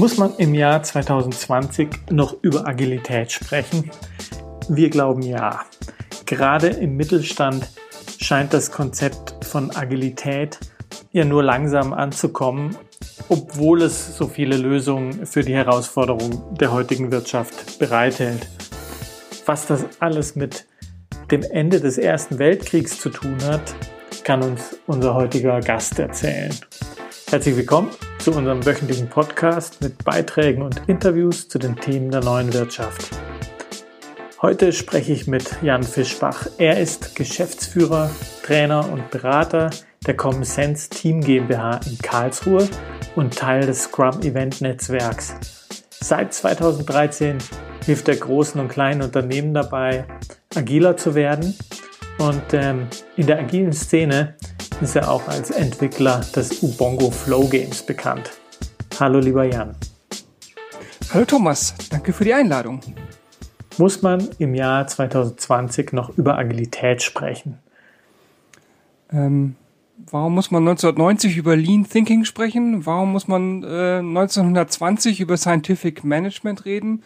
Muss man im Jahr 2020 noch über Agilität sprechen? Wir glauben ja. Gerade im Mittelstand scheint das Konzept von Agilität ja nur langsam anzukommen, obwohl es so viele Lösungen für die Herausforderungen der heutigen Wirtschaft bereithält. Was das alles mit dem Ende des Ersten Weltkriegs zu tun hat, kann uns unser heutiger Gast erzählen. Herzlich willkommen zu unserem wöchentlichen Podcast mit Beiträgen und Interviews zu den Themen der neuen Wirtschaft. Heute spreche ich mit Jan Fischbach. Er ist Geschäftsführer, Trainer und Berater der Common Sense Team GmbH in Karlsruhe und Teil des Scrum Event Netzwerks. Seit 2013 hilft er großen und kleinen Unternehmen dabei, agiler zu werden. Und ähm, in der agilen Szene ist er auch als Entwickler des Ubongo Flow Games bekannt. Hallo lieber Jan. Hallo Thomas, danke für die Einladung. Muss man im Jahr 2020 noch über Agilität sprechen? Ähm, warum muss man 1990 über Lean Thinking sprechen? Warum muss man äh, 1920 über Scientific Management reden?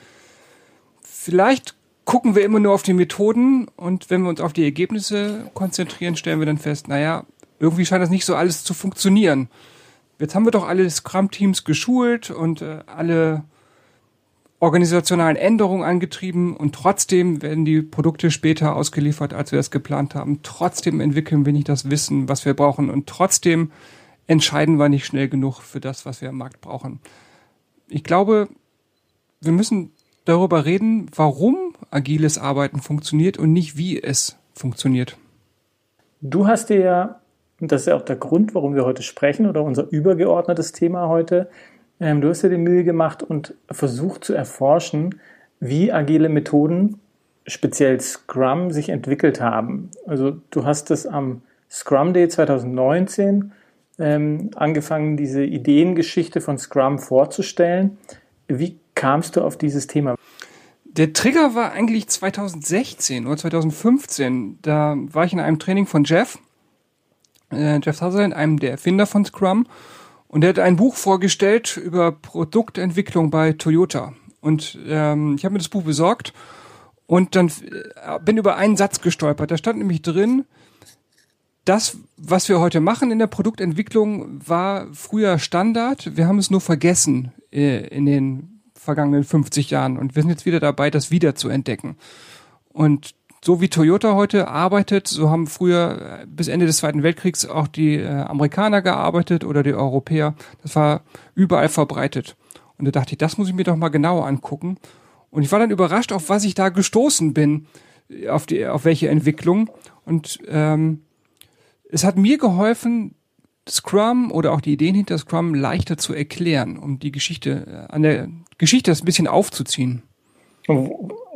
Vielleicht gucken wir immer nur auf die Methoden und wenn wir uns auf die Ergebnisse konzentrieren, stellen wir dann fest, naja, irgendwie scheint das nicht so alles zu funktionieren. Jetzt haben wir doch alle Scrum-Teams geschult und äh, alle organisationalen Änderungen angetrieben und trotzdem werden die Produkte später ausgeliefert, als wir das geplant haben. Trotzdem entwickeln wir nicht das Wissen, was wir brauchen und trotzdem entscheiden wir nicht schnell genug für das, was wir am Markt brauchen. Ich glaube, wir müssen darüber reden, warum agiles Arbeiten funktioniert und nicht wie es funktioniert. Du hast dir ja und das ist ja auch der Grund, warum wir heute sprechen oder unser übergeordnetes Thema heute. Ähm, du hast dir die Mühe gemacht und versucht zu erforschen, wie agile Methoden, speziell Scrum, sich entwickelt haben. Also du hast es am Scrum Day 2019 ähm, angefangen, diese Ideengeschichte von Scrum vorzustellen. Wie kamst du auf dieses Thema? Der Trigger war eigentlich 2016 oder 2015. Da war ich in einem Training von Jeff äh, Jeff Sutherland, einem der Erfinder von Scrum. Und er hat ein Buch vorgestellt über Produktentwicklung bei Toyota. Und ähm, ich habe mir das Buch besorgt und dann äh, bin über einen Satz gestolpert. Da stand nämlich drin, das, was wir heute machen in der Produktentwicklung, war früher Standard. Wir haben es nur vergessen äh, in den vergangenen 50 Jahren. Und wir sind jetzt wieder dabei, das wieder zu entdecken. Und so wie Toyota heute arbeitet, so haben früher äh, bis Ende des Zweiten Weltkriegs auch die äh, Amerikaner gearbeitet oder die Europäer. Das war überall verbreitet. Und da dachte ich, das muss ich mir doch mal genauer angucken. Und ich war dann überrascht, auf was ich da gestoßen bin, auf die, auf welche Entwicklung. Und ähm, es hat mir geholfen, Scrum oder auch die Ideen hinter Scrum leichter zu erklären, um die Geschichte, äh, an der Geschichte das ein bisschen aufzuziehen.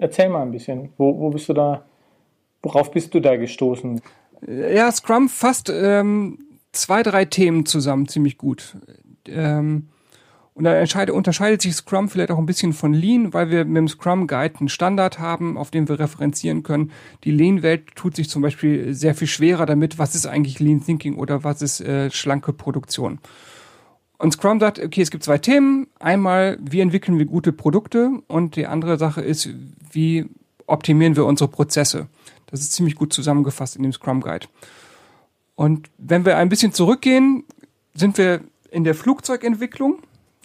Erzähl mal ein bisschen. Wo, wo bist du da Worauf bist du da gestoßen? Ja, Scrum fasst ähm, zwei, drei Themen zusammen ziemlich gut. Ähm, und da unterscheidet sich Scrum vielleicht auch ein bisschen von Lean, weil wir mit dem Scrum Guide einen Standard haben, auf dem wir referenzieren können. Die Lean-Welt tut sich zum Beispiel sehr viel schwerer damit, was ist eigentlich Lean Thinking oder was ist äh, schlanke Produktion. Und Scrum sagt, okay, es gibt zwei Themen. Einmal, wie entwickeln wir gute Produkte? Und die andere Sache ist, wie optimieren wir unsere Prozesse? Das ist ziemlich gut zusammengefasst in dem Scrum Guide. Und wenn wir ein bisschen zurückgehen, sind wir in der Flugzeugentwicklung.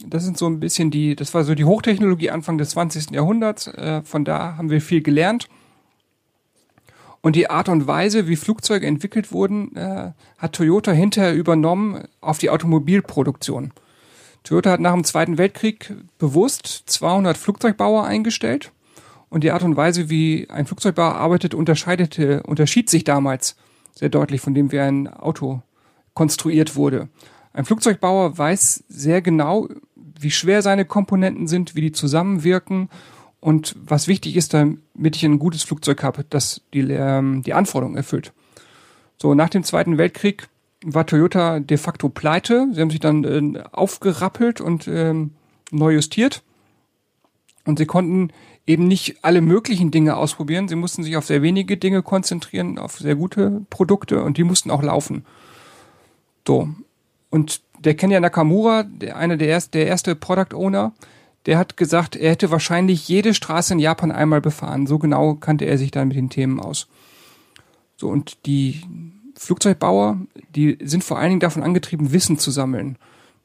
Das sind so ein bisschen die, das war so die Hochtechnologie Anfang des 20. Jahrhunderts. Äh, von da haben wir viel gelernt. Und die Art und Weise, wie Flugzeuge entwickelt wurden, äh, hat Toyota hinterher übernommen auf die Automobilproduktion. Toyota hat nach dem Zweiten Weltkrieg bewusst 200 Flugzeugbauer eingestellt und die Art und Weise, wie ein Flugzeugbauer arbeitet, unterscheidete, unterschied sich damals sehr deutlich von dem, wie ein Auto konstruiert wurde. Ein Flugzeugbauer weiß sehr genau, wie schwer seine Komponenten sind, wie die zusammenwirken und was wichtig ist, damit ich ein gutes Flugzeug habe, das die, ähm, die Anforderungen erfüllt. So, nach dem Zweiten Weltkrieg war Toyota de facto pleite. Sie haben sich dann äh, aufgerappelt und ähm, neu justiert. Und sie konnten eben nicht alle möglichen Dinge ausprobieren. Sie mussten sich auf sehr wenige Dinge konzentrieren, auf sehr gute Produkte und die mussten auch laufen. So. Und der Kenya Nakamura, der, einer der, erst, der erste Product Owner, der hat gesagt, er hätte wahrscheinlich jede Straße in Japan einmal befahren. So genau kannte er sich dann mit den Themen aus. So, und die Flugzeugbauer, die sind vor allen Dingen davon angetrieben, Wissen zu sammeln.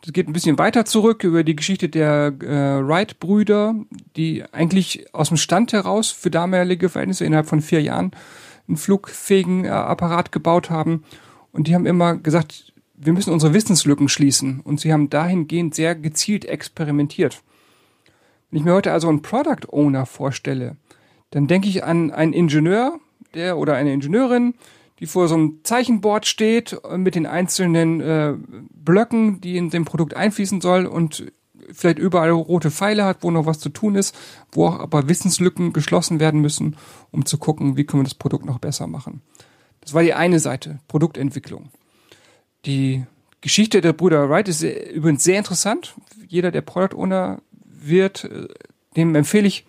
Das geht ein bisschen weiter zurück über die Geschichte der äh, Wright-Brüder, die eigentlich aus dem Stand heraus für damalige Verhältnisse innerhalb von vier Jahren einen flugfähigen äh, Apparat gebaut haben. Und die haben immer gesagt, wir müssen unsere Wissenslücken schließen. Und sie haben dahingehend sehr gezielt experimentiert. Wenn ich mir heute also einen Product Owner vorstelle, dann denke ich an einen Ingenieur, der oder eine Ingenieurin, die vor so einem Zeichenboard steht mit den einzelnen äh, Blöcken, die in dem Produkt einfließen soll und vielleicht überall rote Pfeile hat, wo noch was zu tun ist, wo auch aber Wissenslücken geschlossen werden müssen, um zu gucken, wie können wir das Produkt noch besser machen. Das war die eine Seite, Produktentwicklung. Die Geschichte der Brüder Wright ist übrigens sehr interessant. Jeder, der Product Owner wird, äh, dem empfehle ich,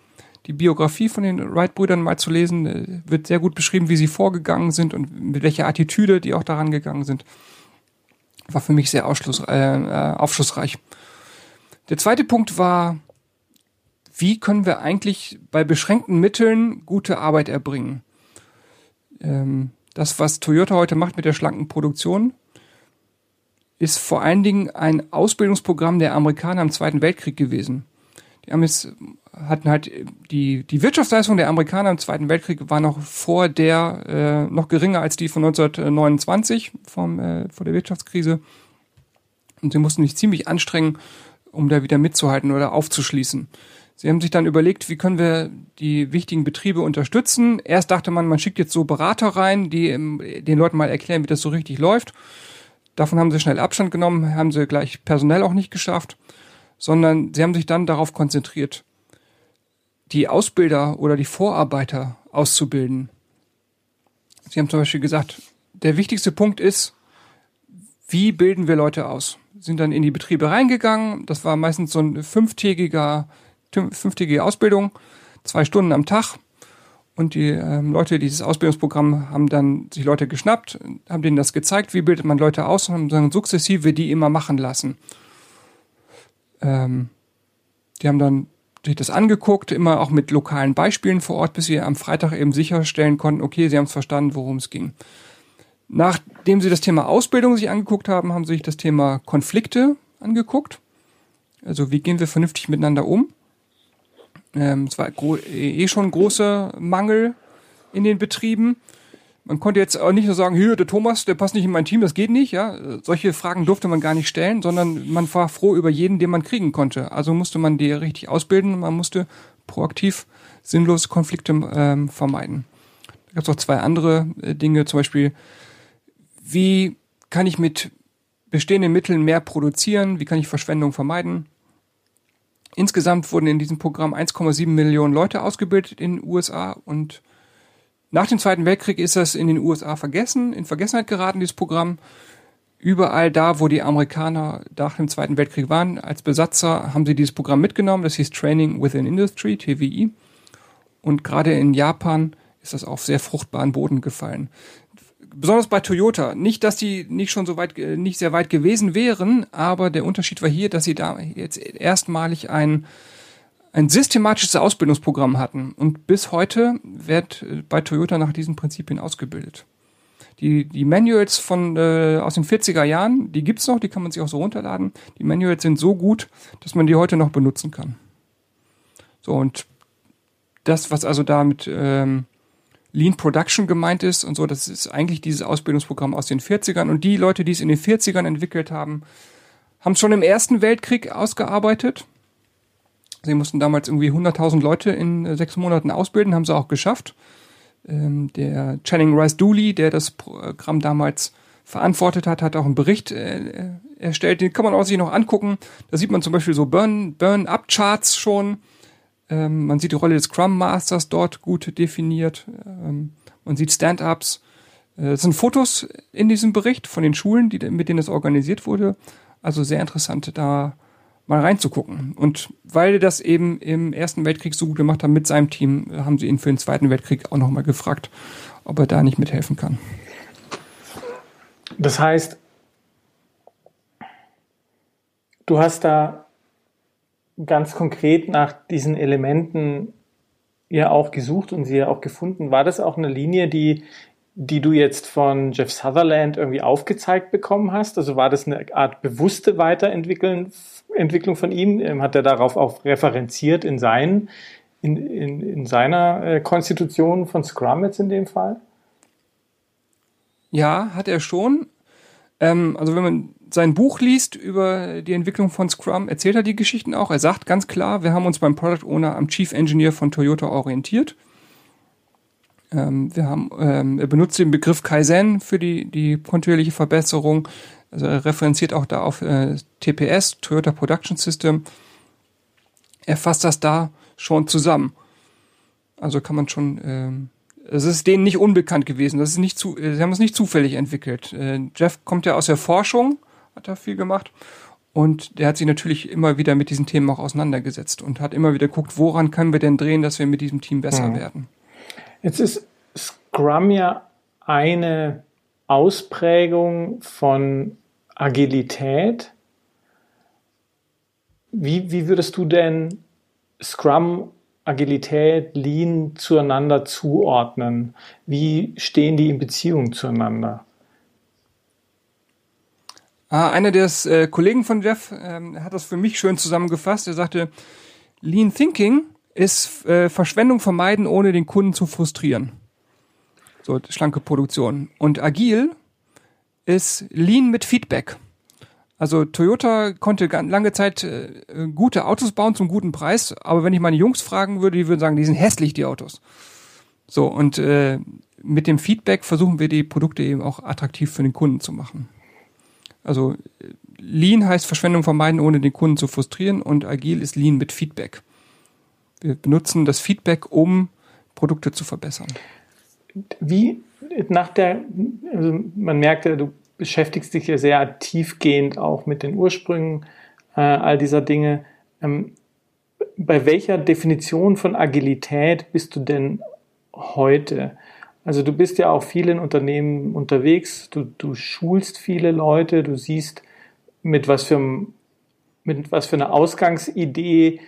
die Biografie von den Wright-Brüdern mal zu lesen. Äh, wird sehr gut beschrieben, wie sie vorgegangen sind und mit welcher Attitüde die auch daran gegangen sind. War für mich sehr äh, äh, aufschlussreich. Der zweite Punkt war, wie können wir eigentlich bei beschränkten Mitteln gute Arbeit erbringen? Ähm, das, was Toyota heute macht mit der schlanken Produktion, ist vor allen Dingen ein Ausbildungsprogramm der Amerikaner im Zweiten Weltkrieg gewesen. Die Amis hatten halt die, die Wirtschaftsleistung der Amerikaner im Zweiten Weltkrieg war noch vor der, äh, noch geringer als die von 1929 vom, äh, vor der Wirtschaftskrise. Und sie mussten sich ziemlich anstrengen, um da wieder mitzuhalten oder aufzuschließen. Sie haben sich dann überlegt, wie können wir die wichtigen Betriebe unterstützen. Erst dachte man, man schickt jetzt so Berater rein, die den Leuten mal erklären, wie das so richtig läuft. Davon haben sie schnell Abstand genommen, haben sie gleich personell auch nicht geschafft, sondern sie haben sich dann darauf konzentriert, die Ausbilder oder die Vorarbeiter auszubilden. Sie haben zum Beispiel gesagt, der wichtigste Punkt ist, wie bilden wir Leute aus? Sind dann in die Betriebe reingegangen. Das war meistens so ein fünftägiger, fünftägige Ausbildung, zwei Stunden am Tag. Und die ähm, Leute, dieses Ausbildungsprogramm, haben dann sich Leute geschnappt, haben denen das gezeigt, wie bildet man Leute aus und haben dann sukzessive die immer machen lassen. Ähm, die haben dann sich das angeguckt, immer auch mit lokalen Beispielen vor Ort, bis sie am Freitag eben sicherstellen konnten, okay, sie haben es verstanden, worum es ging. Nachdem sie das Thema Ausbildung sich angeguckt haben, haben sie sich das Thema Konflikte angeguckt. Also wie gehen wir vernünftig miteinander um? Ähm, es war eh schon ein großer Mangel in den Betrieben. Man konnte jetzt auch nicht nur sagen, hier, der Thomas, der passt nicht in mein Team, das geht nicht, ja. Solche Fragen durfte man gar nicht stellen, sondern man war froh über jeden, den man kriegen konnte. Also musste man die richtig ausbilden, man musste proaktiv sinnlose Konflikte ähm, vermeiden. Da gab es auch zwei andere äh, Dinge, zum Beispiel, wie kann ich mit bestehenden Mitteln mehr produzieren, wie kann ich Verschwendung vermeiden. Insgesamt wurden in diesem Programm 1,7 Millionen Leute ausgebildet in den USA und nach dem Zweiten Weltkrieg ist das in den USA vergessen, in Vergessenheit geraten, dieses Programm. Überall da, wo die Amerikaner nach dem Zweiten Weltkrieg waren, als Besatzer, haben sie dieses Programm mitgenommen. Das hieß Training Within Industry, TWI. Und gerade in Japan ist das auf sehr fruchtbaren Boden gefallen. Besonders bei Toyota. Nicht, dass die nicht schon so weit, nicht sehr weit gewesen wären, aber der Unterschied war hier, dass sie da jetzt erstmalig ein ein systematisches Ausbildungsprogramm hatten. Und bis heute wird äh, bei Toyota nach diesen Prinzipien ausgebildet. Die, die Manuals von äh, aus den 40er Jahren, die gibt's noch, die kann man sich auch so runterladen. Die Manuals sind so gut, dass man die heute noch benutzen kann. So, und das, was also da mit ähm, Lean Production gemeint ist und so, das ist eigentlich dieses Ausbildungsprogramm aus den 40ern. Und die Leute, die es in den 40ern entwickelt haben, haben es schon im Ersten Weltkrieg ausgearbeitet Sie mussten damals irgendwie 100.000 Leute in äh, sechs Monaten ausbilden, haben sie auch geschafft. Ähm, der Channing Rice Dooley, der das Programm damals verantwortet hat, hat auch einen Bericht äh, erstellt. Den kann man auch sich noch angucken. Da sieht man zum Beispiel so Burn-Up-Charts schon. Ähm, man sieht die Rolle des Scrum Masters dort gut definiert. Ähm, man sieht Stand-ups. Äh, es sind Fotos in diesem Bericht von den Schulen, die, mit denen es organisiert wurde. Also sehr interessant, da mal reinzugucken. Und weil er das eben im Ersten Weltkrieg so gut gemacht hat mit seinem Team, haben sie ihn für den Zweiten Weltkrieg auch nochmal gefragt, ob er da nicht mithelfen kann. Das heißt, du hast da ganz konkret nach diesen Elementen ja auch gesucht und sie ja auch gefunden. War das auch eine Linie, die, die du jetzt von Jeff Sutherland irgendwie aufgezeigt bekommen hast? Also war das eine Art bewusste Weiterentwicklung Entwicklung von ihm? Ähm, hat er darauf auch referenziert in, seinen, in, in, in seiner äh, Konstitution von Scrum jetzt in dem Fall? Ja, hat er schon. Ähm, also wenn man sein Buch liest über die Entwicklung von Scrum, erzählt er die Geschichten auch. Er sagt ganz klar, wir haben uns beim Product Owner am Chief Engineer von Toyota orientiert. Ähm, wir haben, ähm, er benutzt den Begriff Kaizen für die, die kontinuierliche Verbesserung. Also er referenziert auch da auf äh, TPS, Toyota Production System. Er fasst das da schon zusammen. Also kann man schon, ähm, es ist denen nicht unbekannt gewesen. Das ist nicht zu, sie haben es nicht zufällig entwickelt. Äh, Jeff kommt ja aus der Forschung, hat da viel gemacht. Und der hat sich natürlich immer wieder mit diesen Themen auch auseinandergesetzt und hat immer wieder geguckt, woran können wir denn drehen, dass wir mit diesem Team besser mhm. werden. Jetzt ist Scrum ja eine Ausprägung von Agilität. Wie, wie würdest du denn Scrum, Agilität, Lean zueinander zuordnen? Wie stehen die in Beziehung zueinander? Ah, einer der äh, Kollegen von Jeff ähm, hat das für mich schön zusammengefasst. Er sagte, Lean Thinking ist äh, Verschwendung vermeiden, ohne den Kunden zu frustrieren. So, schlanke Produktion. Und agil ist Lean mit Feedback. Also Toyota konnte lange Zeit äh, gute Autos bauen zum guten Preis, aber wenn ich meine Jungs fragen würde, die würden sagen, die sind hässlich, die Autos. So, und äh, mit dem Feedback versuchen wir die Produkte eben auch attraktiv für den Kunden zu machen. Also Lean heißt Verschwendung vermeiden, ohne den Kunden zu frustrieren und agil ist Lean mit Feedback. Wir benutzen das Feedback, um Produkte zu verbessern. Wie nach der, also man merkt ja, du beschäftigst dich ja sehr tiefgehend auch mit den Ursprüngen äh, all dieser Dinge. Ähm, bei welcher Definition von Agilität bist du denn heute? Also du bist ja auch viel in Unternehmen unterwegs, du, du schulst viele Leute, du siehst, mit was für, mit was für einer Ausgangsidee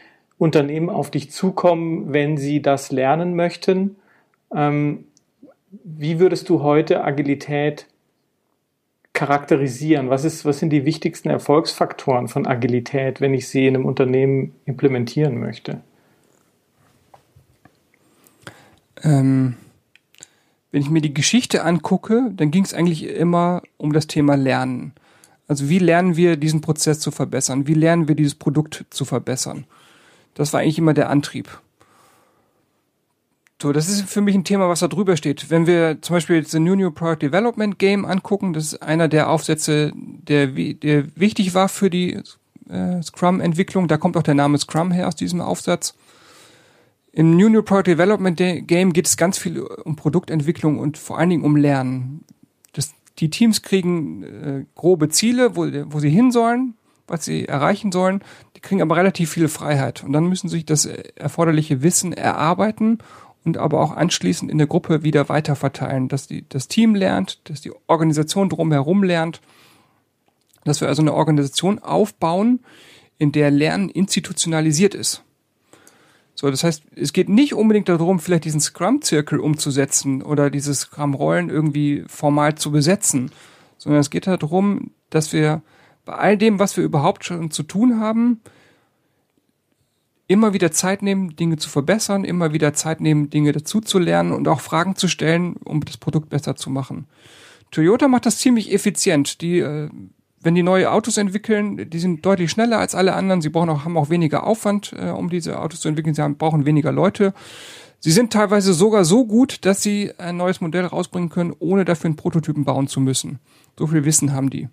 Unternehmen auf dich zukommen, wenn sie das lernen möchten. Ähm, wie würdest du heute Agilität charakterisieren? Was, ist, was sind die wichtigsten Erfolgsfaktoren von Agilität, wenn ich sie in einem Unternehmen implementieren möchte? Ähm, wenn ich mir die Geschichte angucke, dann ging es eigentlich immer um das Thema Lernen. Also wie lernen wir diesen Prozess zu verbessern? Wie lernen wir dieses Produkt zu verbessern? Das war eigentlich immer der Antrieb. So, das ist für mich ein Thema, was da drüber steht. Wenn wir zum Beispiel das New New Product Development Game angucken, das ist einer der Aufsätze, der, der wichtig war für die äh, Scrum-Entwicklung. Da kommt auch der Name Scrum her aus diesem Aufsatz. Im New New Product Development Game geht es ganz viel um Produktentwicklung und vor allen Dingen um Lernen. Das, die Teams kriegen äh, grobe Ziele, wo, wo sie hin sollen, was sie erreichen sollen. Die kriegen aber relativ viel Freiheit. Und dann müssen sie sich das erforderliche Wissen erarbeiten und aber auch anschließend in der Gruppe wieder weiter verteilen, dass die, das Team lernt, dass die Organisation drumherum lernt, dass wir also eine Organisation aufbauen, in der Lernen institutionalisiert ist. So, das heißt, es geht nicht unbedingt darum, vielleicht diesen Scrum-Zirkel umzusetzen oder diese Scrum-Rollen irgendwie formal zu besetzen, sondern es geht darum, dass wir bei all dem, was wir überhaupt schon zu tun haben, immer wieder Zeit nehmen, Dinge zu verbessern, immer wieder Zeit nehmen, Dinge dazu zu lernen und auch Fragen zu stellen, um das Produkt besser zu machen. Toyota macht das ziemlich effizient. Die äh, wenn die neue Autos entwickeln, die sind deutlich schneller als alle anderen. Sie brauchen auch, haben auch weniger Aufwand, äh, um diese Autos zu entwickeln. Sie haben, brauchen weniger Leute. Sie sind teilweise sogar so gut, dass sie ein neues Modell rausbringen können, ohne dafür einen Prototypen bauen zu müssen. So viel Wissen haben die.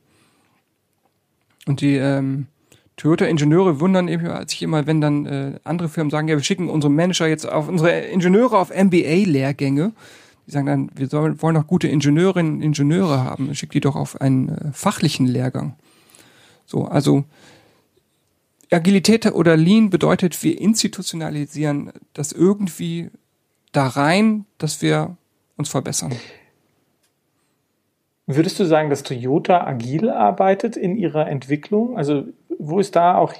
Und die ähm, Toyota-Ingenieure wundern eben sich immer, wenn dann äh, andere Firmen sagen, ja, wir schicken unsere Manager jetzt auf unsere Ingenieure auf MBA-Lehrgänge. Die sagen dann, wir sollen, wollen doch gute Ingenieurinnen und Ingenieure haben. Schickt die doch auf einen äh, fachlichen Lehrgang. So, also Agilität oder Lean bedeutet, wir institutionalisieren das irgendwie da rein, dass wir uns verbessern. Würdest du sagen, dass Toyota agil arbeitet in ihrer Entwicklung? Also wo ist da auch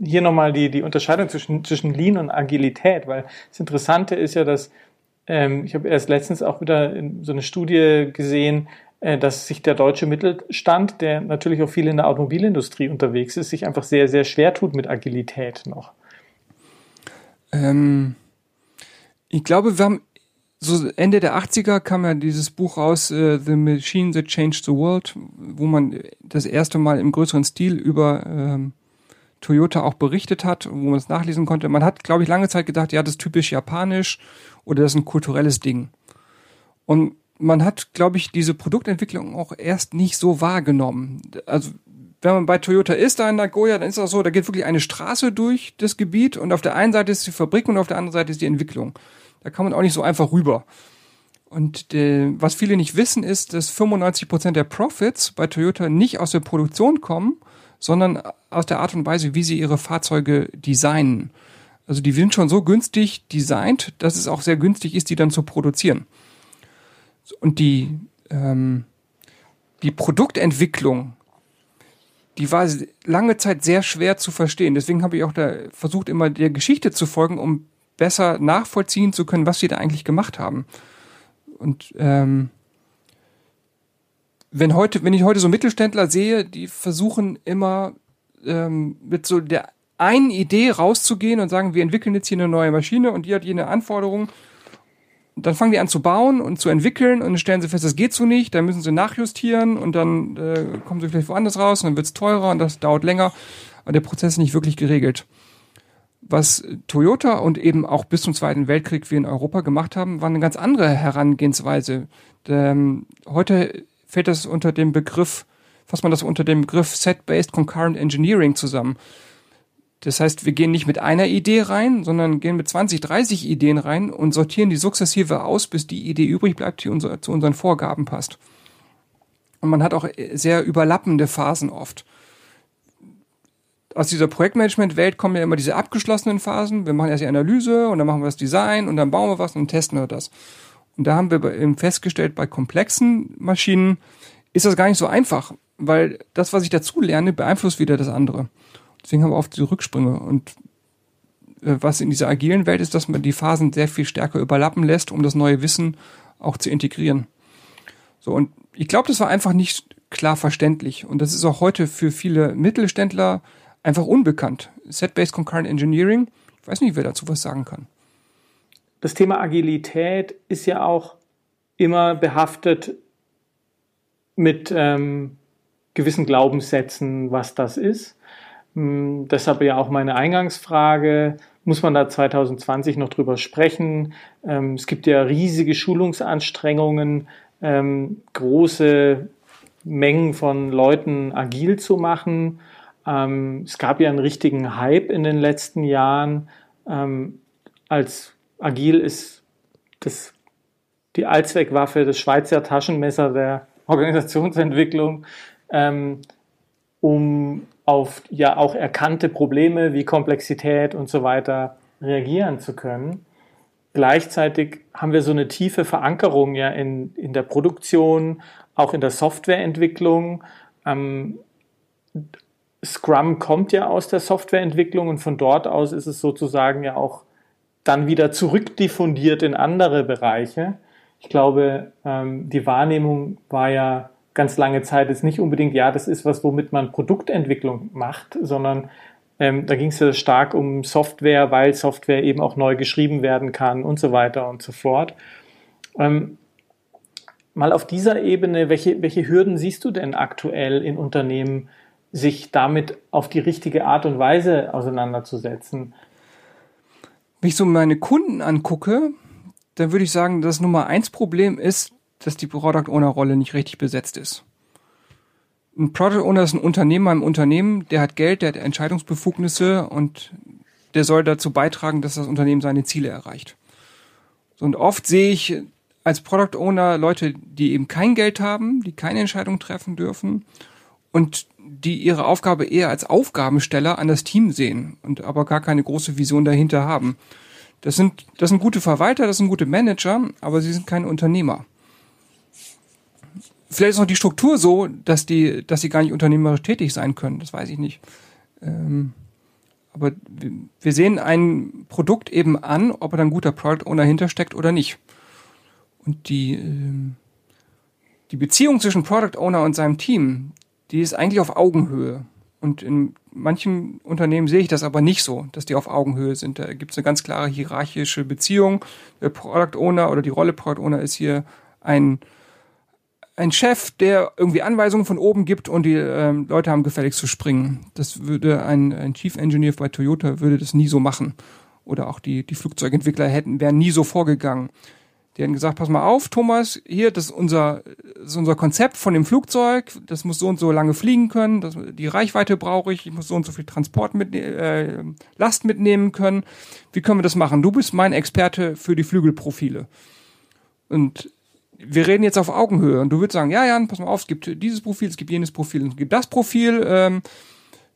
hier nochmal die, die Unterscheidung zwischen, zwischen Lean und Agilität? Weil das Interessante ist ja, dass ähm, ich habe erst letztens auch wieder so eine Studie gesehen, äh, dass sich der deutsche Mittelstand, der natürlich auch viel in der Automobilindustrie unterwegs ist, sich einfach sehr, sehr schwer tut mit Agilität noch. Ähm, ich glaube, wir haben so Ende der 80er kam ja dieses Buch raus, uh, The Machine That Changed the World, wo man das erste Mal im größeren Stil über ähm, Toyota auch berichtet hat, wo man es nachlesen konnte. Man hat, glaube ich, lange Zeit gedacht, ja, das ist typisch japanisch oder das ist ein kulturelles Ding. Und man hat, glaube ich, diese Produktentwicklung auch erst nicht so wahrgenommen. Also wenn man bei Toyota ist, da in Nagoya, dann ist das so, da geht wirklich eine Straße durch das Gebiet und auf der einen Seite ist die Fabrik und auf der anderen Seite ist die Entwicklung. Da kann man auch nicht so einfach rüber. Und äh, was viele nicht wissen, ist, dass 95 Prozent der Profits bei Toyota nicht aus der Produktion kommen, sondern aus der Art und Weise, wie sie ihre Fahrzeuge designen. Also die sind schon so günstig designt, dass es auch sehr günstig ist, die dann zu produzieren. Und die, ähm, die Produktentwicklung, die war lange Zeit sehr schwer zu verstehen. Deswegen habe ich auch da versucht, immer der Geschichte zu folgen, um besser nachvollziehen zu können, was sie da eigentlich gemacht haben. Und ähm, wenn heute, wenn ich heute so Mittelständler sehe, die versuchen immer ähm, mit so der einen Idee rauszugehen und sagen, wir entwickeln jetzt hier eine neue Maschine und die hat hier eine Anforderung. dann fangen die an zu bauen und zu entwickeln und stellen sie fest, das geht so nicht, dann müssen sie nachjustieren und dann äh, kommen sie vielleicht woanders raus und dann wird es teurer und das dauert länger. Aber der Prozess ist nicht wirklich geregelt. Was Toyota und eben auch bis zum Zweiten Weltkrieg wir in Europa gemacht haben, war eine ganz andere Herangehensweise. Ähm, heute fällt das unter dem Begriff, fasst man das unter dem Begriff Set-Based Concurrent Engineering zusammen. Das heißt, wir gehen nicht mit einer Idee rein, sondern gehen mit 20, 30 Ideen rein und sortieren die sukzessive aus, bis die Idee übrig bleibt, die unser, zu unseren Vorgaben passt. Und man hat auch sehr überlappende Phasen oft aus dieser Projektmanagement-Welt kommen ja immer diese abgeschlossenen Phasen. Wir machen erst die Analyse und dann machen wir das Design und dann bauen wir was und testen wir das. Und da haben wir eben festgestellt, bei komplexen Maschinen ist das gar nicht so einfach, weil das, was ich dazu lerne, beeinflusst wieder das andere. Deswegen haben wir oft diese Rücksprünge. Und äh, was in dieser agilen Welt ist, dass man die Phasen sehr viel stärker überlappen lässt, um das neue Wissen auch zu integrieren. So, und ich glaube, das war einfach nicht klar verständlich. Und das ist auch heute für viele Mittelständler einfach unbekannt. Set-Based Concurrent Engineering, ich weiß nicht, wer dazu was sagen kann. Das Thema Agilität ist ja auch immer behaftet mit ähm, gewissen Glaubenssätzen, was das ist. Hm, deshalb ja auch meine Eingangsfrage, muss man da 2020 noch drüber sprechen? Ähm, es gibt ja riesige Schulungsanstrengungen, ähm, große Mengen von Leuten agil zu machen. Ähm, es gab ja einen richtigen Hype in den letzten Jahren. Ähm, als Agil ist das die Allzweckwaffe, das Schweizer Taschenmesser der Organisationsentwicklung, ähm, um auf ja auch erkannte Probleme wie Komplexität und so weiter reagieren zu können. Gleichzeitig haben wir so eine tiefe Verankerung ja in, in der Produktion, auch in der Softwareentwicklung. Ähm, Scrum kommt ja aus der Softwareentwicklung und von dort aus ist es sozusagen ja auch dann wieder zurückdiffundiert in andere Bereiche. Ich glaube, ähm, die Wahrnehmung war ja ganz lange Zeit jetzt nicht unbedingt, ja, das ist was, womit man Produktentwicklung macht, sondern ähm, da ging es ja stark um Software, weil Software eben auch neu geschrieben werden kann und so weiter und so fort. Ähm, mal auf dieser Ebene, welche, welche Hürden siehst du denn aktuell in Unternehmen, sich damit auf die richtige Art und Weise auseinanderzusetzen. Wenn ich so meine Kunden angucke, dann würde ich sagen, das Nummer eins Problem ist, dass die Product Owner Rolle nicht richtig besetzt ist. Ein Product Owner ist ein Unternehmer im Unternehmen, der hat Geld, der hat Entscheidungsbefugnisse und der soll dazu beitragen, dass das Unternehmen seine Ziele erreicht. Und oft sehe ich als Product Owner Leute, die eben kein Geld haben, die keine Entscheidung treffen dürfen und die ihre Aufgabe eher als Aufgabensteller an das Team sehen und aber gar keine große Vision dahinter haben. Das sind, das sind gute Verwalter, das sind gute Manager, aber sie sind keine Unternehmer. Vielleicht ist auch die Struktur so, dass die, dass sie gar nicht unternehmerisch tätig sein können. Das weiß ich nicht. Ähm, aber wir sehen ein Produkt eben an, ob er dann guter Product Owner hintersteckt oder nicht. Und die, ähm, die Beziehung zwischen Product Owner und seinem Team, die ist eigentlich auf Augenhöhe. Und in manchen Unternehmen sehe ich das aber nicht so, dass die auf Augenhöhe sind. Da gibt es eine ganz klare hierarchische Beziehung. Der Product Owner oder die Rolle Product Owner ist hier ein, ein Chef, der irgendwie Anweisungen von oben gibt und die ähm, Leute haben gefälligst zu springen. Das würde ein, ein Chief Engineer bei Toyota würde das nie so machen. Oder auch die, die Flugzeugentwickler hätten, wären nie so vorgegangen. Die haben gesagt, pass mal auf, Thomas, hier, das ist unser, das ist unser Konzept von dem Flugzeug, das muss so und so lange fliegen können, das, die Reichweite brauche ich, ich muss so und so viel Transport mit, äh, Last mitnehmen können. Wie können wir das machen? Du bist mein Experte für die Flügelprofile. Und wir reden jetzt auf Augenhöhe und du würdest sagen, ja, Jan, pass mal auf, es gibt dieses Profil, es gibt jenes Profil, es gibt das Profil. Ähm,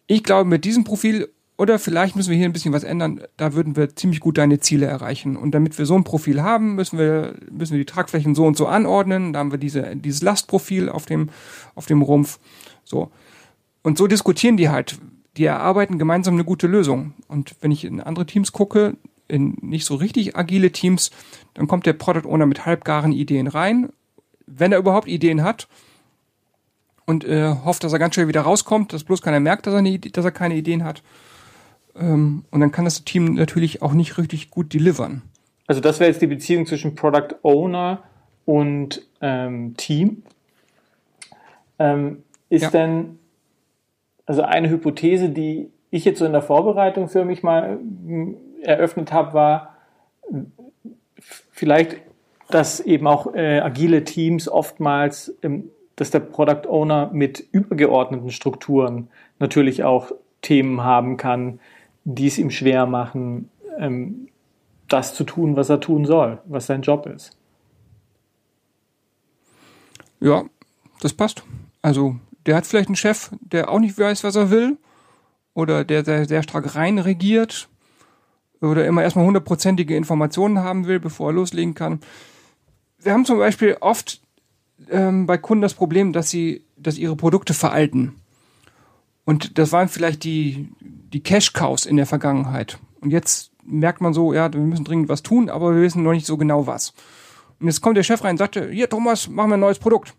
ich glaube, mit diesem Profil oder vielleicht müssen wir hier ein bisschen was ändern, da würden wir ziemlich gut deine Ziele erreichen. Und damit wir so ein Profil haben, müssen wir, müssen wir die Tragflächen so und so anordnen. Da haben wir diese, dieses Lastprofil auf dem, auf dem Rumpf. So. Und so diskutieren die halt. Die erarbeiten gemeinsam eine gute Lösung. Und wenn ich in andere Teams gucke, in nicht so richtig agile Teams, dann kommt der Product Owner mit halbgaren Ideen rein, wenn er überhaupt Ideen hat und äh, hofft, dass er ganz schnell wieder rauskommt, dass bloß keiner merkt, dass er, eine, dass er keine Ideen hat. Ähm, und dann kann das Team natürlich auch nicht richtig gut delivern. Also das wäre jetzt die Beziehung zwischen Product Owner und ähm, Team. Ähm, ist ja. denn, also eine Hypothese, die ich jetzt so in der Vorbereitung für mich mal eröffnet habe, war vielleicht, dass eben auch äh, agile Teams oftmals, ähm, dass der Product Owner mit übergeordneten Strukturen natürlich auch Themen haben kann, die es ihm schwer machen, ähm, das zu tun, was er tun soll, was sein Job ist. Ja, das passt. Also der hat vielleicht einen Chef, der auch nicht weiß, was er will, oder der sehr, sehr stark rein regiert oder immer erstmal hundertprozentige Informationen haben will, bevor er loslegen kann. Wir haben zum Beispiel oft ähm, bei Kunden das Problem, dass sie, dass ihre Produkte veralten. Und das waren vielleicht die, die Cash-Cows in der Vergangenheit. Und jetzt merkt man so, ja, wir müssen dringend was tun, aber wir wissen noch nicht so genau was. Und jetzt kommt der Chef rein und sagt, hier Thomas, machen wir ein neues Produkt.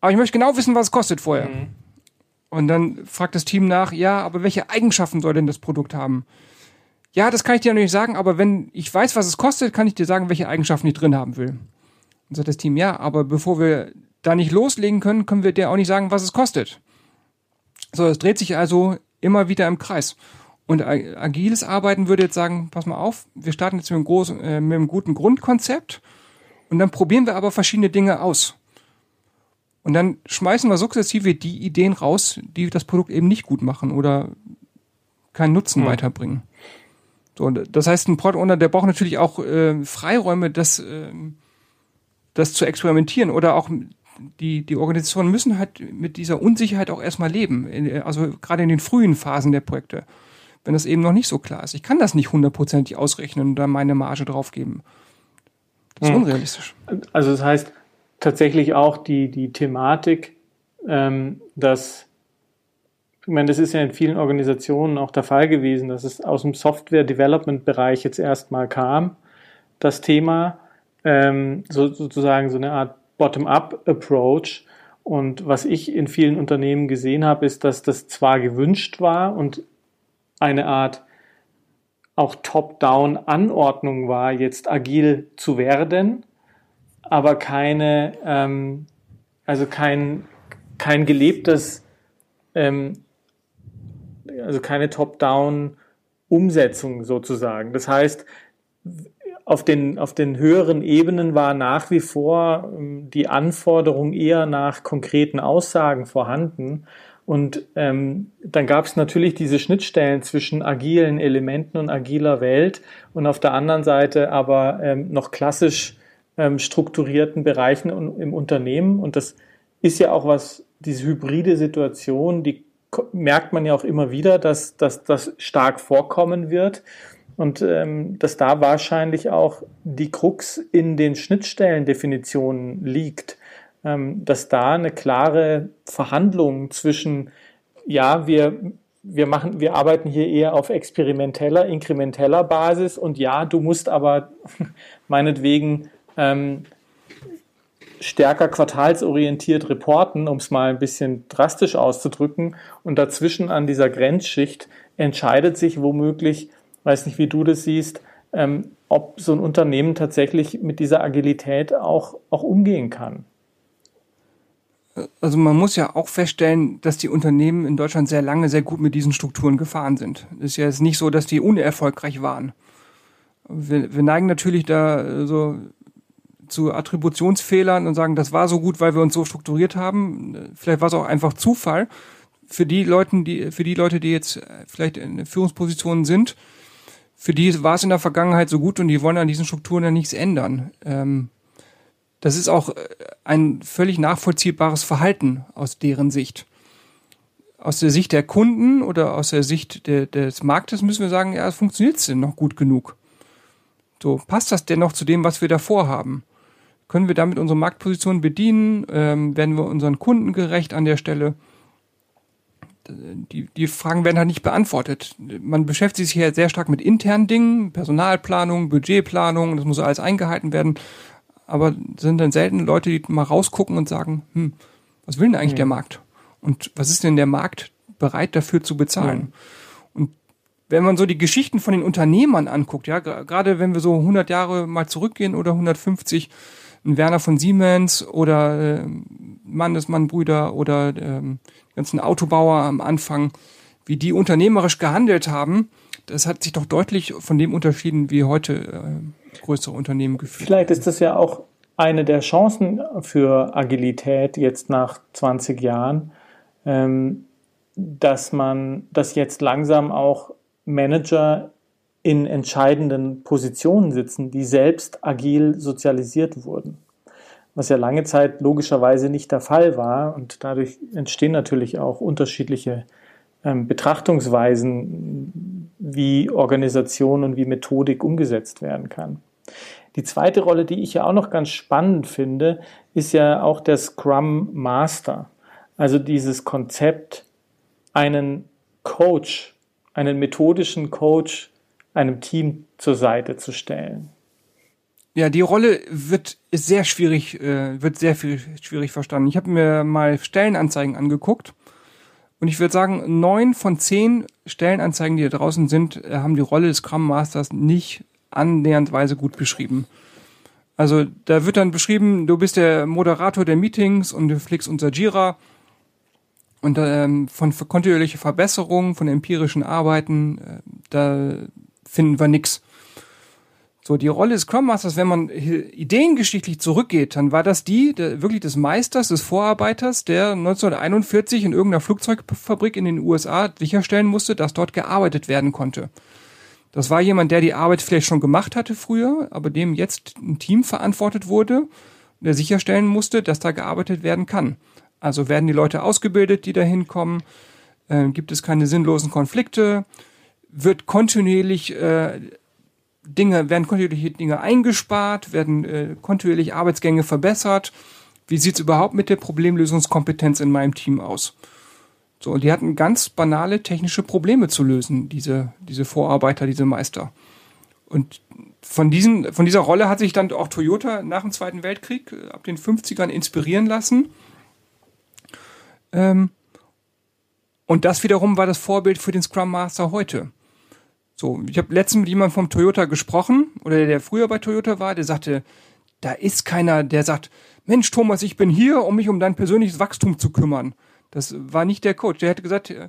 Aber ich möchte genau wissen, was es kostet vorher. Mhm. Und dann fragt das Team nach, ja, aber welche Eigenschaften soll denn das Produkt haben? Ja, das kann ich dir noch nicht sagen, aber wenn ich weiß, was es kostet, kann ich dir sagen, welche Eigenschaften ich drin haben will. Und sagt das Team, ja, aber bevor wir da nicht loslegen können, können wir dir auch nicht sagen, was es kostet. So, es dreht sich also immer wieder im Kreis. Und agiles Arbeiten würde jetzt sagen, pass mal auf, wir starten jetzt mit einem, großen, äh, mit einem guten Grundkonzept und dann probieren wir aber verschiedene Dinge aus. Und dann schmeißen wir sukzessive die Ideen raus, die das Produkt eben nicht gut machen oder keinen Nutzen hm. weiterbringen. So, das heißt, ein Product Owner, der braucht natürlich auch äh, Freiräume, das, äh, das zu experimentieren oder auch die, die Organisationen müssen halt mit dieser Unsicherheit auch erstmal leben. Also gerade in den frühen Phasen der Projekte. Wenn das eben noch nicht so klar ist. Ich kann das nicht hundertprozentig ausrechnen und da meine Marge draufgeben. Das ist hm. unrealistisch. Also das heißt tatsächlich auch die, die Thematik, ähm, dass ich meine, das ist ja in vielen Organisationen auch der Fall gewesen, dass es aus dem Software-Development-Bereich jetzt erstmal kam, das Thema, ähm, so, sozusagen so eine Art Bottom-up-Approach. Und was ich in vielen Unternehmen gesehen habe, ist, dass das zwar gewünscht war und eine Art auch Top-Down-Anordnung war, jetzt agil zu werden, aber keine, ähm, also kein, kein gelebtes ähm, also keine Top-Down-Umsetzung sozusagen. Das heißt, auf den, auf den höheren Ebenen war nach wie vor ähm, die Anforderung eher nach konkreten Aussagen vorhanden. Und ähm, dann gab es natürlich diese Schnittstellen zwischen agilen Elementen und agiler Welt und auf der anderen Seite aber ähm, noch klassisch ähm, strukturierten Bereichen im Unternehmen. Und das ist ja auch was, diese hybride Situation, die merkt man ja auch immer wieder, dass, dass das stark vorkommen wird und ähm, dass da wahrscheinlich auch die Krux in den Schnittstellendefinitionen liegt, ähm, dass da eine klare Verhandlung zwischen, ja, wir wir machen, wir arbeiten hier eher auf experimenteller, inkrementeller Basis und ja, du musst aber meinetwegen ähm, stärker quartalsorientiert reporten, um es mal ein bisschen drastisch auszudrücken. Und dazwischen an dieser Grenzschicht entscheidet sich womöglich, weiß nicht, wie du das siehst, ähm, ob so ein Unternehmen tatsächlich mit dieser Agilität auch, auch umgehen kann. Also man muss ja auch feststellen, dass die Unternehmen in Deutschland sehr lange sehr gut mit diesen Strukturen gefahren sind. Es ist ja jetzt nicht so, dass die unerfolgreich waren. Wir, wir neigen natürlich da äh, so zu Attributionsfehlern und sagen, das war so gut, weil wir uns so strukturiert haben. Vielleicht war es auch einfach Zufall. Für die Leute, die, für die Leute, die jetzt äh, vielleicht in Führungspositionen sind, für die war es in der Vergangenheit so gut und die wollen an diesen Strukturen ja nichts ändern. Ähm, das ist auch äh, ein völlig nachvollziehbares Verhalten aus deren Sicht. Aus der Sicht der Kunden oder aus der Sicht de, des Marktes müssen wir sagen, ja, funktioniert es denn noch gut genug? So, passt das denn noch zu dem, was wir davor haben? Können wir damit unsere Marktposition bedienen? Ähm, werden wir unseren Kunden gerecht an der Stelle? Die, die Fragen werden halt nicht beantwortet. Man beschäftigt sich hier sehr stark mit internen Dingen, Personalplanung, Budgetplanung, das muss alles eingehalten werden aber sind dann selten Leute, die mal rausgucken und sagen, hm, was will denn eigentlich ja. der Markt? Und was ist denn der Markt bereit dafür zu bezahlen? Ja. Und wenn man so die Geschichten von den Unternehmern anguckt, ja, gerade wenn wir so 100 Jahre mal zurückgehen oder 150, ein Werner von Siemens oder äh, Mannesmann-Brüder oder ähm, ganzen Autobauer am Anfang, wie die unternehmerisch gehandelt haben, das hat sich doch deutlich von dem unterschieden, wie heute äh, größere Unternehmen geführt Vielleicht ist das ja auch eine der Chancen für Agilität jetzt nach 20 Jahren, ähm, dass man, dass jetzt langsam auch Manager in entscheidenden Positionen sitzen, die selbst agil sozialisiert wurden. Was ja lange Zeit logischerweise nicht der Fall war und dadurch entstehen natürlich auch unterschiedliche ähm, Betrachtungsweisen, wie Organisation und wie Methodik umgesetzt werden kann. Die zweite Rolle, die ich ja auch noch ganz spannend finde, ist ja auch der Scrum Master. Also dieses Konzept, einen Coach, einen methodischen Coach einem Team zur Seite zu stellen. Ja, die Rolle wird sehr schwierig, äh, wird sehr viel schwierig verstanden. Ich habe mir mal Stellenanzeigen angeguckt und ich würde sagen, neun von zehn Stellenanzeigen, die da draußen sind, äh, haben die Rolle des Scrum Masters nicht annäherndweise gut beschrieben. Also da wird dann beschrieben, du bist der Moderator der Meetings und du pflegst unser Jira und ähm, von kontinuierliche Verbesserungen, von empirischen Arbeiten, äh, da finden wir nix. So, die Rolle des Scrum Masters, wenn man ideengeschichtlich zurückgeht, dann war das die der, wirklich des Meisters, des Vorarbeiters, der 1941 in irgendeiner Flugzeugfabrik in den USA sicherstellen musste, dass dort gearbeitet werden konnte. Das war jemand, der die Arbeit vielleicht schon gemacht hatte früher, aber dem jetzt ein Team verantwortet wurde, der sicherstellen musste, dass da gearbeitet werden kann. Also werden die Leute ausgebildet, die da hinkommen, äh, gibt es keine sinnlosen Konflikte, wird kontinuierlich äh, Dinge, werden kontinuierliche Dinge eingespart, werden äh, kontinuierlich Arbeitsgänge verbessert. Wie sieht's überhaupt mit der Problemlösungskompetenz in meinem Team aus? So, und die hatten ganz banale technische Probleme zu lösen, diese, diese Vorarbeiter, diese Meister. Und von, diesen, von dieser Rolle hat sich dann auch Toyota nach dem Zweiten Weltkrieg äh, ab den 50ern inspirieren lassen. Ähm, und das wiederum war das Vorbild für den Scrum Master heute. So, ich habe letztens mit jemandem vom Toyota gesprochen, oder der früher bei Toyota war, der sagte, da ist keiner, der sagt, Mensch, Thomas, ich bin hier, um mich um dein persönliches Wachstum zu kümmern. Das war nicht der Coach. Der hätte gesagt, äh,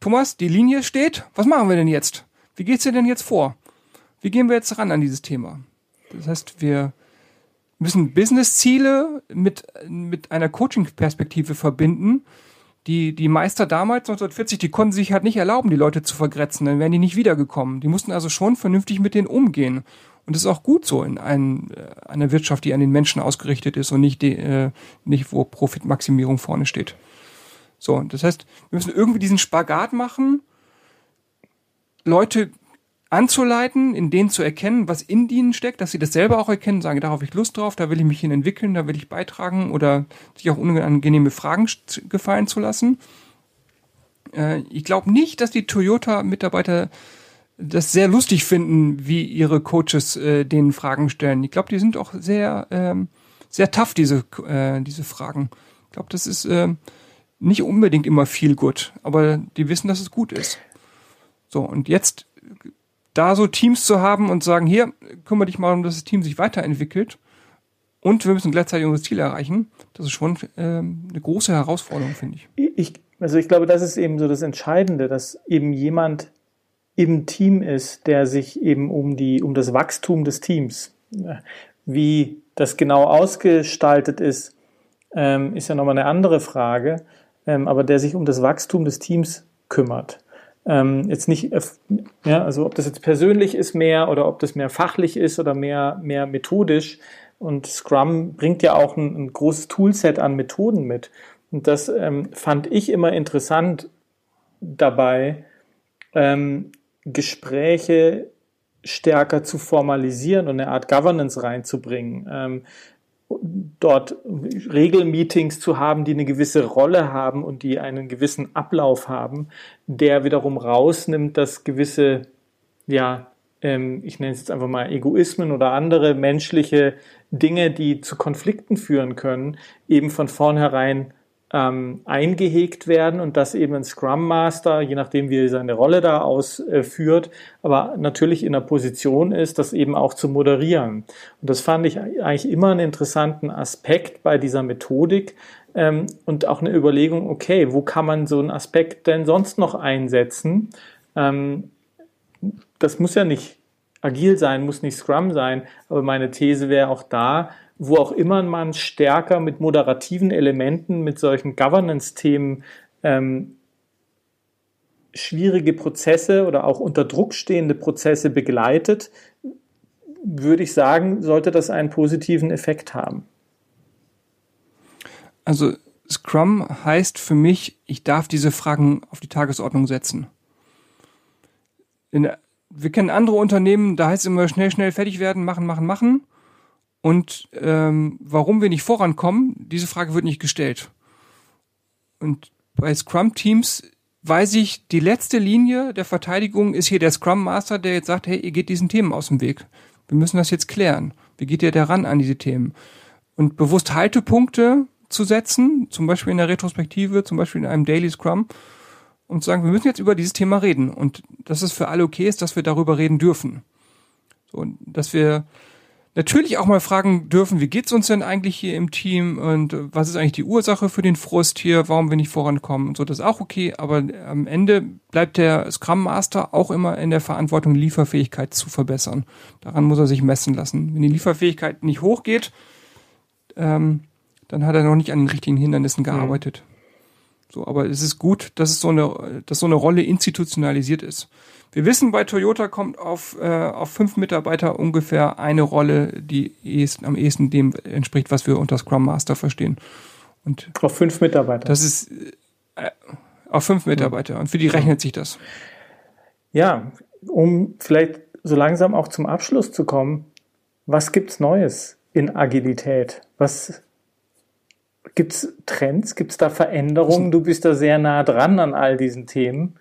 Thomas, die Linie steht, was machen wir denn jetzt? Wie geht's dir denn jetzt vor? Wie gehen wir jetzt ran an dieses Thema? Das heißt, wir müssen Business-Ziele mit, mit einer Coaching-Perspektive verbinden, die, die Meister damals, 1940, die konnten sich halt nicht erlauben, die Leute zu vergrätzen, dann wären die nicht wiedergekommen. Die mussten also schon vernünftig mit denen umgehen. Und das ist auch gut so in ein, äh, einer Wirtschaft, die an den Menschen ausgerichtet ist und nicht, die, äh, nicht wo Profitmaximierung vorne steht. So, das heißt, wir müssen irgendwie diesen Spagat machen, Leute anzuleiten, in denen zu erkennen, was in ihnen steckt, dass sie das selber auch erkennen, sagen, da habe ich Lust drauf, da will ich mich hin entwickeln, da will ich beitragen oder sich auch unangenehme Fragen gefallen zu lassen. Äh, ich glaube nicht, dass die Toyota-Mitarbeiter das sehr lustig finden, wie ihre Coaches äh, denen Fragen stellen. Ich glaube, die sind auch sehr, ähm, sehr tough, diese, äh, diese Fragen. Ich glaube, das ist äh, nicht unbedingt immer viel gut, aber die wissen, dass es gut ist. So, und jetzt da so Teams zu haben und sagen, hier, kümmere dich mal um, dass das Team sich weiterentwickelt und wir müssen gleichzeitig unser Ziel erreichen, das ist schon ähm, eine große Herausforderung, finde ich. ich. Also ich glaube, das ist eben so das Entscheidende, dass eben jemand im Team ist, der sich eben um die, um das Wachstum des Teams, wie das genau ausgestaltet ist, ähm, ist ja nochmal eine andere Frage, ähm, aber der sich um das Wachstum des Teams kümmert. Ähm, jetzt nicht, ja, also ob das jetzt persönlich ist mehr oder ob das mehr fachlich ist oder mehr, mehr methodisch. Und Scrum bringt ja auch ein, ein großes Toolset an Methoden mit. Und das ähm, fand ich immer interessant dabei, ähm, Gespräche stärker zu formalisieren und eine Art Governance reinzubringen. Ähm, dort Regelmeetings zu haben, die eine gewisse Rolle haben und die einen gewissen Ablauf haben, der wiederum rausnimmt, dass gewisse, ja, ähm, ich nenne es jetzt einfach mal Egoismen oder andere menschliche Dinge, die zu Konflikten führen können, eben von vornherein ähm, eingehegt werden und dass eben ein Scrum Master, je nachdem wie er seine Rolle da ausführt, aber natürlich in der Position ist, das eben auch zu moderieren. Und das fand ich eigentlich immer einen interessanten Aspekt bei dieser Methodik ähm, und auch eine Überlegung, okay, wo kann man so einen Aspekt denn sonst noch einsetzen? Ähm, das muss ja nicht agil sein, muss nicht Scrum sein, aber meine These wäre auch da, wo auch immer man stärker mit moderativen Elementen, mit solchen Governance-Themen ähm, schwierige Prozesse oder auch unter Druck stehende Prozesse begleitet, würde ich sagen, sollte das einen positiven Effekt haben. Also Scrum heißt für mich, ich darf diese Fragen auf die Tagesordnung setzen. In, wir kennen andere Unternehmen, da heißt es immer schnell, schnell fertig werden, machen, machen, machen. Und ähm, warum wir nicht vorankommen, diese Frage wird nicht gestellt. Und bei Scrum-Teams weiß ich, die letzte Linie der Verteidigung ist hier der Scrum Master, der jetzt sagt, hey, ihr geht diesen Themen aus dem Weg. Wir müssen das jetzt klären. Wie geht ihr daran an diese Themen? Und bewusst Haltepunkte zu setzen, zum Beispiel in der Retrospektive, zum Beispiel in einem Daily Scrum, und zu sagen, wir müssen jetzt über dieses Thema reden. Und dass es für alle okay ist, dass wir darüber reden dürfen. So, und dass wir natürlich auch mal fragen dürfen, wie geht's uns denn eigentlich hier im Team und äh, was ist eigentlich die Ursache für den Frust hier, warum wir nicht vorankommen und so, das ist auch okay, aber am Ende bleibt der Scrum Master auch immer in der Verantwortung, Lieferfähigkeit zu verbessern. Daran muss er sich messen lassen. Wenn die Lieferfähigkeit nicht hochgeht, ähm, dann hat er noch nicht an den richtigen Hindernissen gearbeitet. So, aber es ist gut, dass es so eine, dass so eine Rolle institutionalisiert ist. Wir wissen, bei Toyota kommt auf, äh, auf fünf Mitarbeiter ungefähr eine Rolle, die ehesten, am ehesten dem entspricht, was wir unter Scrum Master verstehen. Und auf fünf Mitarbeiter. Das ist äh, auf fünf Mitarbeiter. Und für die rechnet sich das. Ja, um vielleicht so langsam auch zum Abschluss zu kommen, was gibt's Neues in Agilität? Was gibt's Trends? Gibt's da Veränderungen? Du bist da sehr nah dran an all diesen Themen.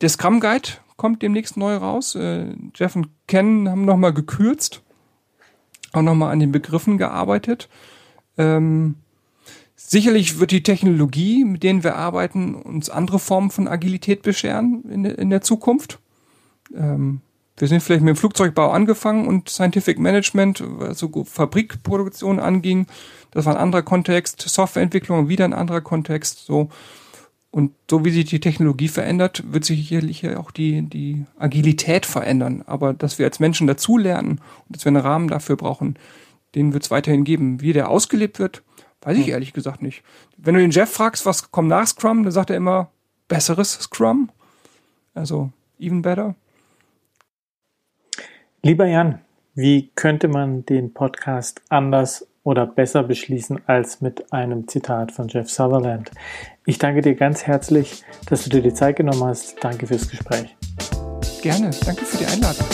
Der Scrum Guide kommt demnächst neu raus. Äh, Jeff und Ken haben nochmal gekürzt, auch nochmal an den Begriffen gearbeitet. Ähm, sicherlich wird die Technologie, mit denen wir arbeiten, uns andere Formen von Agilität bescheren in, in der Zukunft. Ähm, wir sind vielleicht mit dem Flugzeugbau angefangen und Scientific Management, was so Fabrikproduktion anging, das war ein anderer Kontext, Softwareentwicklung wieder ein anderer Kontext, so. Und so wie sich die Technologie verändert, wird sich sicherlich auch die, die Agilität verändern. Aber dass wir als Menschen dazulernen und dass wir einen Rahmen dafür brauchen, den wird es weiterhin geben. Wie der ausgelebt wird, weiß ich hm. ehrlich gesagt nicht. Wenn du den Jeff fragst, was kommt nach Scrum, dann sagt er immer besseres Scrum. Also even better. Lieber Jan, wie könnte man den Podcast anders oder besser beschließen als mit einem Zitat von Jeff Sutherland. Ich danke dir ganz herzlich, dass du dir die Zeit genommen hast. Danke fürs Gespräch. Gerne. Danke für die Einladung.